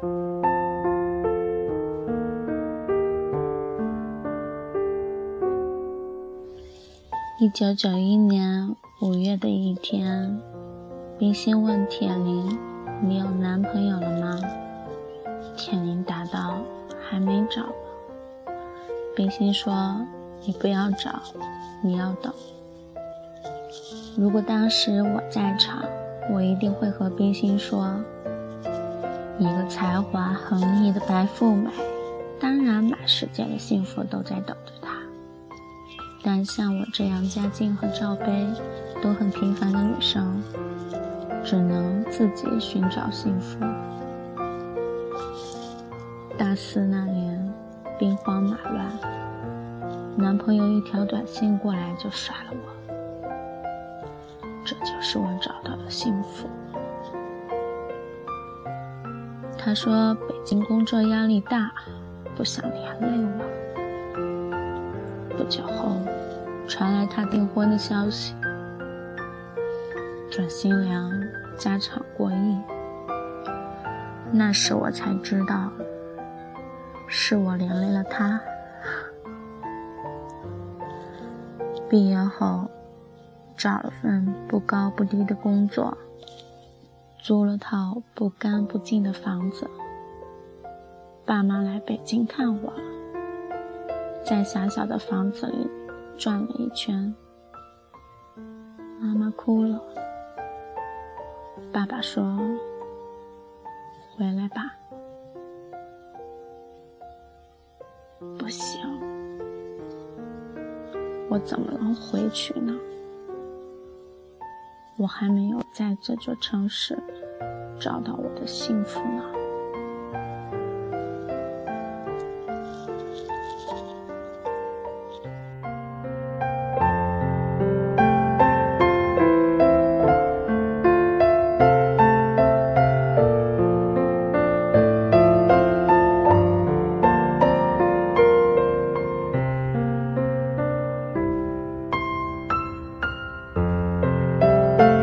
一九九一年五月的一天冰心问铁林你有男朋友了吗？铁林答道还没找。冰心说你不要找你要等。如果当时我在场我一定会和冰心说一个才华横溢的白富美，当然满世界的幸福都在等着她。”但像我这样家境和罩杯都很平凡的女生，只能自己寻找幸福。大四那年，兵荒马乱，男朋友一条短信过来就甩了我，这就是我找到的幸福。他说北京工作压力大，不想连累我。不久后，传来他订婚的消息，准新娘家产过亿。那时我才知道，是我连累了他。毕业后，找了份不高不低的工作，租了套不干不净的房子。爸妈来北京看我。在狭小的房子里转了一圈，妈妈哭了。爸爸说：“回来吧。”不行，我怎么能回去呢？我还没有在这座城市找到我的幸福呢。